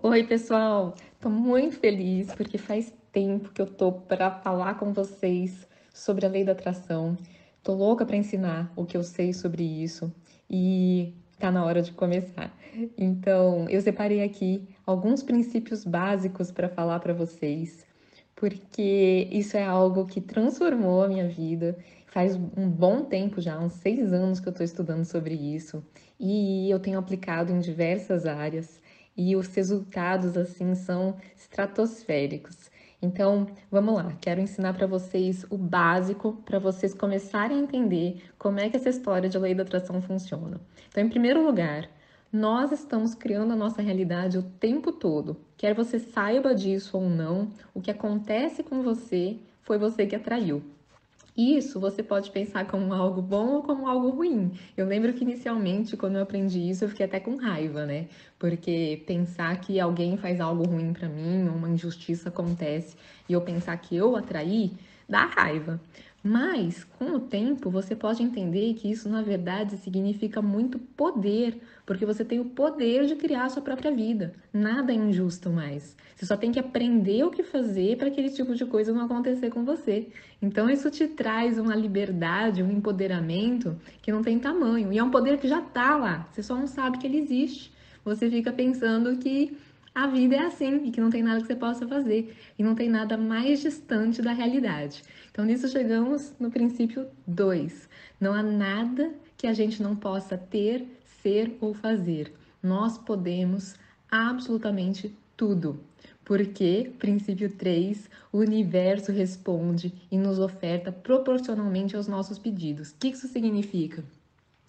Oi, pessoal! Tô muito feliz porque faz tempo que eu tô para falar com vocês sobre a lei da atração. Tô louca para ensinar o que eu sei sobre isso e tá na hora de começar. Então, eu separei aqui alguns princípios básicos para falar para vocês, porque isso é algo que transformou a minha vida. Faz um bom tempo já, uns seis anos que eu estou estudando sobre isso e eu tenho aplicado em diversas áreas e os resultados assim são estratosféricos. Então, vamos lá, quero ensinar para vocês o básico para vocês começarem a entender como é que essa história de lei da atração funciona. Então, em primeiro lugar, nós estamos criando a nossa realidade o tempo todo. Quer você saiba disso ou não, o que acontece com você foi você que atraiu. Isso você pode pensar como algo bom ou como algo ruim. Eu lembro que inicialmente, quando eu aprendi isso, eu fiquei até com raiva, né? Porque pensar que alguém faz algo ruim para mim, uma injustiça acontece, e eu pensar que eu atraí, dá raiva. Mas, com o tempo, você pode entender que isso, na verdade, significa muito poder, porque você tem o poder de criar a sua própria vida. Nada é injusto mais. Você só tem que aprender o que fazer para aquele tipo de coisa não acontecer com você. Então, isso te traz uma liberdade, um empoderamento que não tem tamanho. E é um poder que já está lá, você só não sabe que ele existe. Você fica pensando que a vida é assim e que não tem nada que você possa fazer e não tem nada mais distante da realidade. Então, nisso chegamos no princípio 2. Não há nada que a gente não possa ter, ser ou fazer. Nós podemos absolutamente tudo. Porque, princípio 3, o universo responde e nos oferta proporcionalmente aos nossos pedidos. O que isso significa?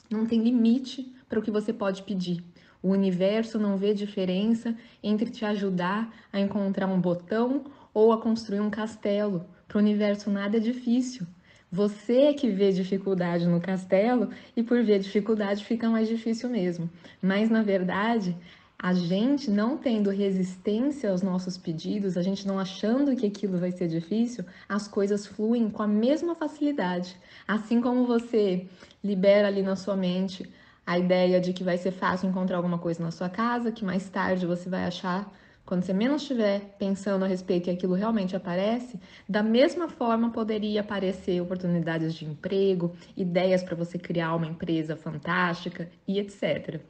Não tem limite para o que você pode pedir. O universo não vê diferença entre te ajudar a encontrar um botão ou a construir um castelo. Para o universo nada é difícil. Você é que vê dificuldade no castelo e por ver dificuldade fica mais difícil mesmo. Mas na verdade, a gente não tendo resistência aos nossos pedidos, a gente não achando que aquilo vai ser difícil, as coisas fluem com a mesma facilidade. Assim como você libera ali na sua mente a ideia de que vai ser fácil encontrar alguma coisa na sua casa, que mais tarde você vai achar quando você menos estiver pensando a respeito e aquilo realmente aparece, da mesma forma poderia aparecer oportunidades de emprego, ideias para você criar uma empresa fantástica e etc.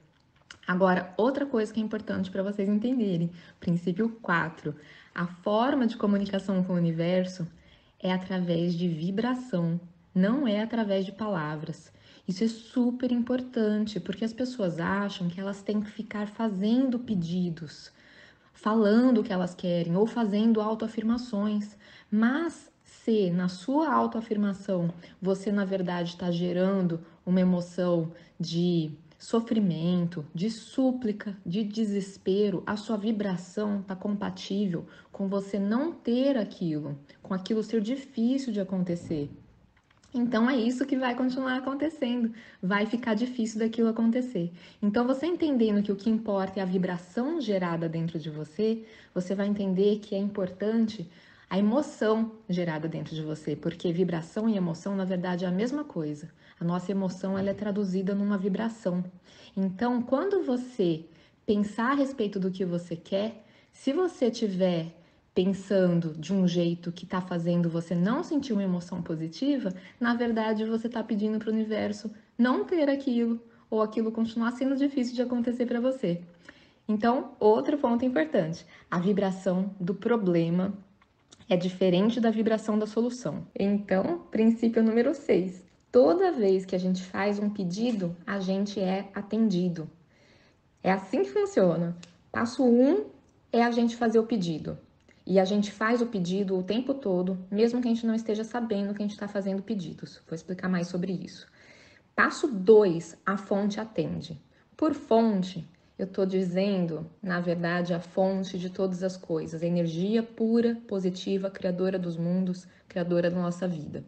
Agora, outra coisa que é importante para vocês entenderem, princípio 4, a forma de comunicação com o universo é através de vibração, não é através de palavras. Isso é super importante, porque as pessoas acham que elas têm que ficar fazendo pedidos, falando o que elas querem ou fazendo autoafirmações. Mas se na sua autoafirmação você, na verdade, está gerando uma emoção de sofrimento, de súplica, de desespero, a sua vibração está compatível com você não ter aquilo, com aquilo ser difícil de acontecer. Então é isso que vai continuar acontecendo, vai ficar difícil daquilo acontecer. Então você entendendo que o que importa é a vibração gerada dentro de você, você vai entender que é importante a emoção gerada dentro de você, porque vibração e emoção na verdade é a mesma coisa. A nossa emoção ela é traduzida numa vibração. Então, quando você pensar a respeito do que você quer, se você tiver pensando de um jeito que está fazendo você não sentir uma emoção positiva, na verdade você está pedindo para o universo não ter aquilo ou aquilo continuar sendo difícil de acontecer para você. Então, outro ponto importante: a vibração do problema é diferente da vibração da solução. Então, princípio número 6. Toda vez que a gente faz um pedido, a gente é atendido. É assim que funciona. Passo 1 um é a gente fazer o pedido. E a gente faz o pedido o tempo todo, mesmo que a gente não esteja sabendo que a gente está fazendo pedidos. Vou explicar mais sobre isso. Passo 2, a fonte atende. Por fonte, eu estou dizendo, na verdade, a fonte de todas as coisas, a energia pura, positiva, criadora dos mundos, criadora da nossa vida.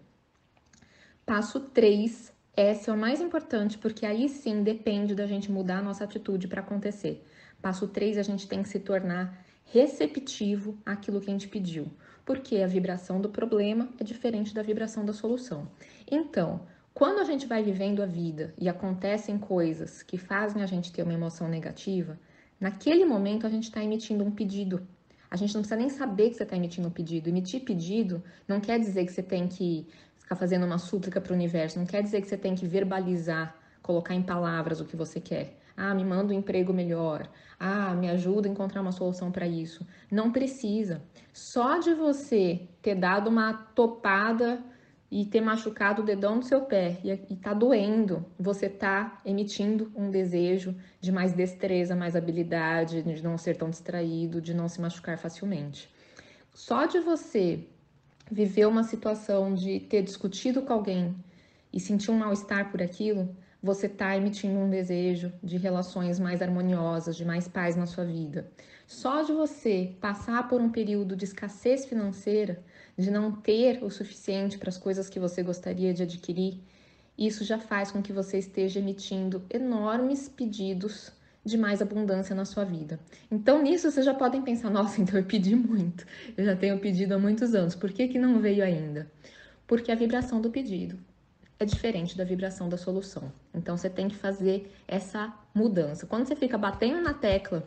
Passo 3, esse é o mais importante, porque aí sim depende da gente mudar a nossa atitude para acontecer. Passo 3, a gente tem que se tornar receptivo àquilo que a gente pediu, porque a vibração do problema é diferente da vibração da solução. Então, quando a gente vai vivendo a vida e acontecem coisas que fazem a gente ter uma emoção negativa, Naquele momento, a gente está emitindo um pedido. A gente não precisa nem saber que você está emitindo um pedido. Emitir pedido não quer dizer que você tem que ficar fazendo uma súplica para o universo, não quer dizer que você tem que verbalizar, colocar em palavras o que você quer. Ah, me manda um emprego melhor. Ah, me ajuda a encontrar uma solução para isso. Não precisa. Só de você ter dado uma topada e ter machucado o dedão do seu pé e, tá doendo, você tá emitindo um desejo de mais destreza, mais habilidade, de não ser tão distraído, de não se machucar facilmente. Só de você viver uma situação de ter discutido com alguém e sentir um mal-estar por aquilo, você está emitindo um desejo de relações mais harmoniosas, de mais paz na sua vida. Só de você passar por um período de escassez financeira, de não ter o suficiente para as coisas que você gostaria de adquirir, isso já faz com que você esteja emitindo enormes pedidos de mais abundância na sua vida. Então, nisso vocês já podem pensar: nossa, então eu pedi muito, eu já tenho pedido há muitos anos, por que, que não veio ainda? Porque a vibração do pedido é diferente da vibração da solução. Então, você tem que fazer essa mudança. Quando você fica batendo na tecla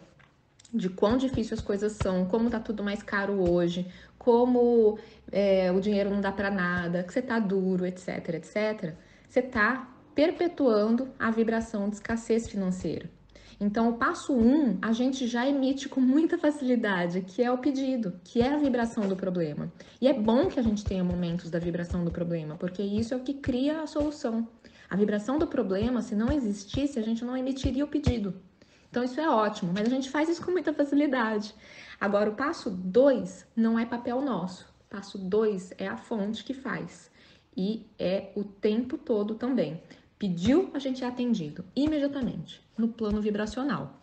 de quão difícil as coisas são, como tá tudo mais caro hoje, como é, o dinheiro não dá para nada, que você tá duro, etc, etc, você tá perpetuando a vibração de escassez financeira. Então, o passo 1 um, a gente já emite com muita facilidade, que é o pedido, que é a vibração do problema. E é bom que a gente tenha momentos da vibração do problema, porque isso é o que cria a solução. A vibração do problema, se não existisse, a gente não emitiria o pedido. Então, isso é ótimo, mas a gente faz isso com muita facilidade. Agora, o passo 2 não é papel nosso. Passo 2 é a fonte que faz. E é o tempo todo também. Pediu, a gente é atendido imediatamente no plano vibracional.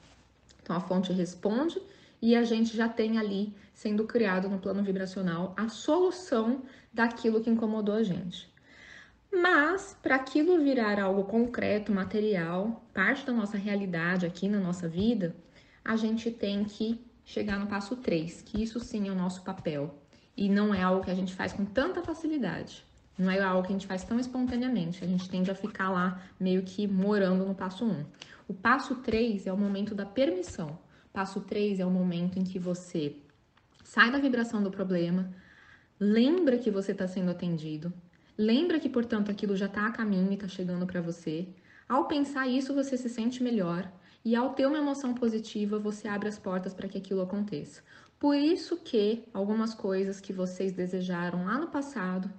Então a fonte responde e a gente já tem ali sendo criado no plano vibracional a solução daquilo que incomodou a gente. Mas para aquilo virar algo concreto, material, parte da nossa realidade aqui na nossa vida, a gente tem que chegar no passo 3, que isso sim é o nosso papel e não é algo que a gente faz com tanta facilidade. Não é algo que a gente faz tão espontaneamente. A gente tende a ficar lá meio que morando no passo 1. Um. O passo 3 é o momento da permissão. Passo 3 é o momento em que você sai da vibração do problema, lembra que você está sendo atendido, lembra que, portanto, aquilo já está a caminho e está chegando para você. Ao pensar isso, você se sente melhor e ao ter uma emoção positiva, você abre as portas para que aquilo aconteça. Por isso que algumas coisas que vocês desejaram lá no passado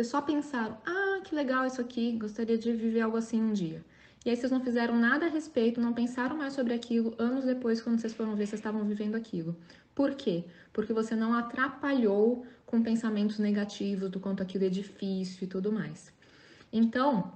vocês só pensaram, ah, que legal isso aqui, gostaria de viver algo assim um dia. E aí vocês não fizeram nada a respeito, não pensaram mais sobre aquilo anos depois, quando vocês foram ver, vocês estavam vivendo aquilo. Por quê? Porque você não atrapalhou com pensamentos negativos do quanto aquilo é difícil e tudo mais. Então,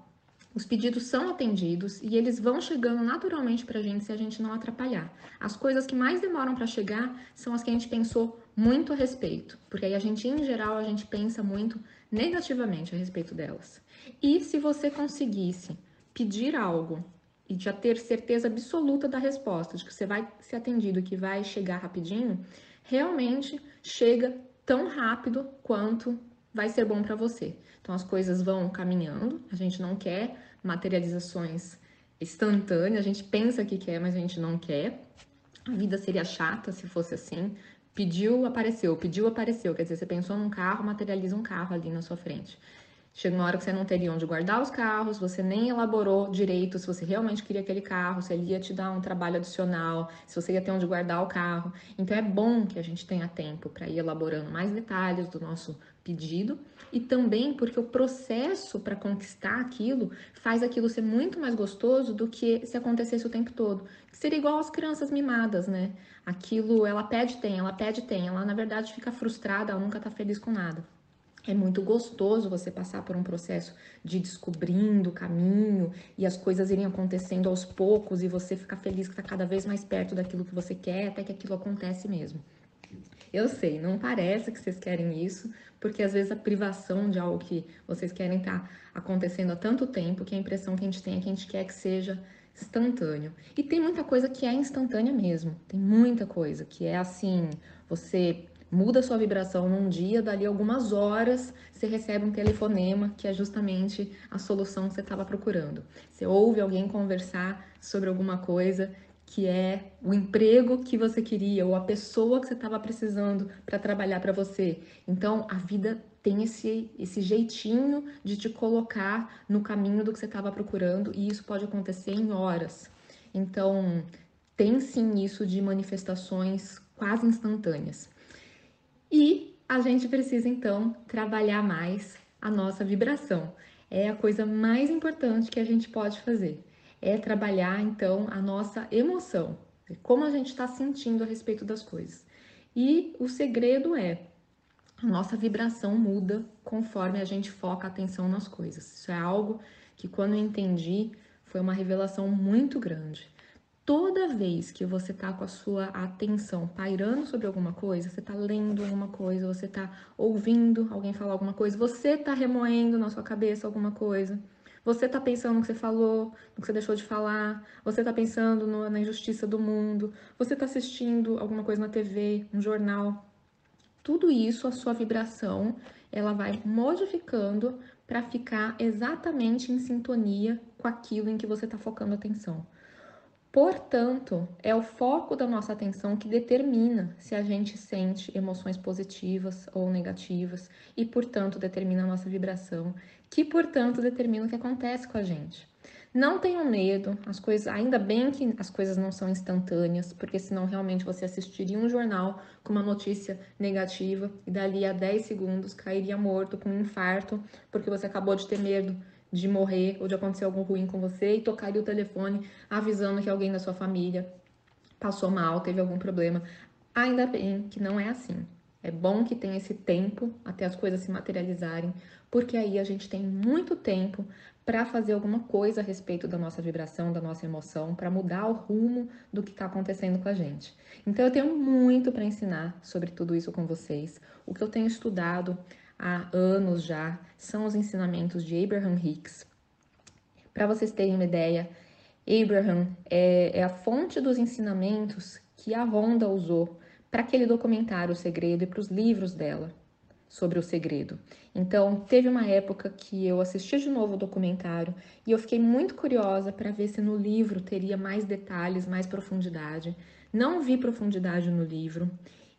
os pedidos são atendidos e eles vão chegando naturalmente para a gente se a gente não atrapalhar. As coisas que mais demoram para chegar são as que a gente pensou muito a respeito, porque aí a gente, em geral, a gente pensa muito negativamente a respeito delas. E se você conseguisse pedir algo e já ter certeza absoluta da resposta, de que você vai ser atendido, que vai chegar rapidinho, realmente chega tão rápido quanto vai ser bom para você. Então as coisas vão caminhando, a gente não quer materializações instantâneas, a gente pensa que quer, mas a gente não quer. A vida seria chata se fosse assim. Pediu, apareceu, pediu, apareceu. Quer dizer, você pensou num carro, materializa um carro ali na sua frente. Chega uma hora que você não teria onde guardar os carros, você nem elaborou direito se você realmente queria aquele carro, se ele ia te dar um trabalho adicional, se você ia ter onde guardar o carro. Então é bom que a gente tenha tempo para ir elaborando mais detalhes do nosso pedido e também porque o processo para conquistar aquilo faz aquilo ser muito mais gostoso do que se acontecesse o tempo todo. Seria igual às crianças mimadas, né? Aquilo ela pede, tem, ela pede, tem, ela na verdade fica frustrada, ela nunca tá feliz com nada. É muito gostoso você passar por um processo de descobrindo o caminho e as coisas irem acontecendo aos poucos e você ficar feliz que está cada vez mais perto daquilo que você quer, até que aquilo acontece mesmo. Eu sei, não parece que vocês querem isso, porque às vezes a privação de algo que vocês querem tá acontecendo há tanto tempo que a impressão que a gente tem é que a gente quer que seja instantâneo. E tem muita coisa que é instantânea mesmo. Tem muita coisa que é assim, você muda sua vibração num dia, dali algumas horas você recebe um telefonema que é justamente a solução que você estava procurando. Você ouve alguém conversar sobre alguma coisa que é o emprego que você queria ou a pessoa que você estava precisando para trabalhar para você. Então, a vida tem esse, esse jeitinho de te colocar no caminho do que você estava procurando e isso pode acontecer em horas. Então, tem sim isso de manifestações quase instantâneas. E a gente precisa então trabalhar mais a nossa vibração. É a coisa mais importante que a gente pode fazer. É trabalhar então a nossa emoção, como a gente está sentindo a respeito das coisas. E o segredo é a nossa vibração muda conforme a gente foca a atenção nas coisas. Isso é algo que quando eu entendi foi uma revelação muito grande. Toda vez que você tá com a sua atenção pairando sobre alguma coisa, você tá lendo alguma coisa, você tá ouvindo alguém falar alguma coisa, você tá remoendo na sua cabeça alguma coisa, você tá pensando no que você falou, no que você deixou de falar, você tá pensando no, na injustiça do mundo, você tá assistindo alguma coisa na TV, um jornal. Tudo isso, a sua vibração, ela vai modificando para ficar exatamente em sintonia com aquilo em que você está focando atenção. Portanto, é o foco da nossa atenção que determina se a gente sente emoções positivas ou negativas e, portanto, determina a nossa vibração, que, portanto, determina o que acontece com a gente. Não tenham medo, as coisas, ainda bem que as coisas não são instantâneas, porque senão realmente você assistiria um jornal com uma notícia negativa e dali a 10 segundos cairia morto com um infarto, porque você acabou de ter medo de morrer ou de acontecer algo ruim com você e tocaria o telefone avisando que alguém da sua família passou mal, teve algum problema. Ainda bem que não é assim. É bom que tenha esse tempo até as coisas se materializarem, porque aí a gente tem muito tempo para fazer alguma coisa a respeito da nossa vibração, da nossa emoção, para mudar o rumo do que está acontecendo com a gente. Então eu tenho muito para ensinar sobre tudo isso com vocês. O que eu tenho estudado há anos já, são os ensinamentos de Abraham Hicks. Para vocês terem uma ideia, Abraham é, é, a fonte dos ensinamentos que a Honda usou para aquele documentário O Segredo e para os livros dela sobre o segredo. Então, teve uma época que eu assisti de novo o documentário e eu fiquei muito curiosa para ver se no livro teria mais detalhes, mais profundidade. Não vi profundidade no livro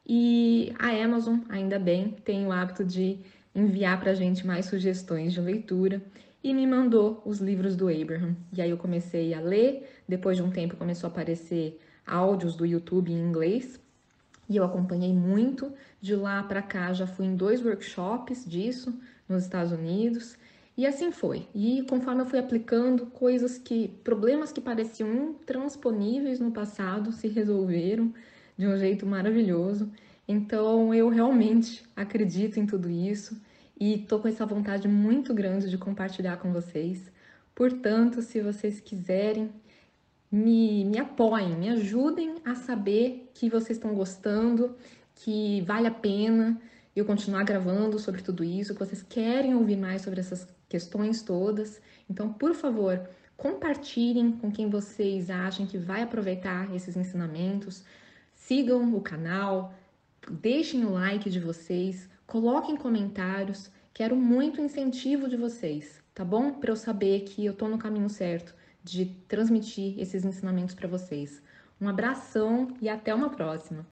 e a Amazon, ainda bem, tem o hábito de enviar para a gente mais sugestões de leitura e me mandou os livros do Abraham. E aí eu comecei a ler, depois de um tempo começou a aparecer áudios do YouTube em inglês e eu acompanhei muito. De lá para cá já fui em dois workshops disso nos Estados Unidos e assim foi. E conforme eu fui aplicando coisas que, problemas que pareciam intransponíveis no passado se resolveram de um jeito maravilhoso. Então eu realmente acredito em tudo isso e tô com essa vontade muito grande de compartilhar com vocês. Portanto, se vocês quiserem, me, me apoiem, me ajudem a saber que vocês estão gostando, que vale a pena eu continuar gravando sobre tudo isso, que vocês querem ouvir mais sobre essas questões todas. Então, por favor, compartilhem com quem vocês acham que vai aproveitar esses ensinamentos. Sigam o canal, deixem o like de vocês, coloquem comentários. Quero muito incentivo de vocês, tá bom? Para eu saber que eu tô no caminho certo de transmitir esses ensinamentos para vocês. Um abração e até uma próxima!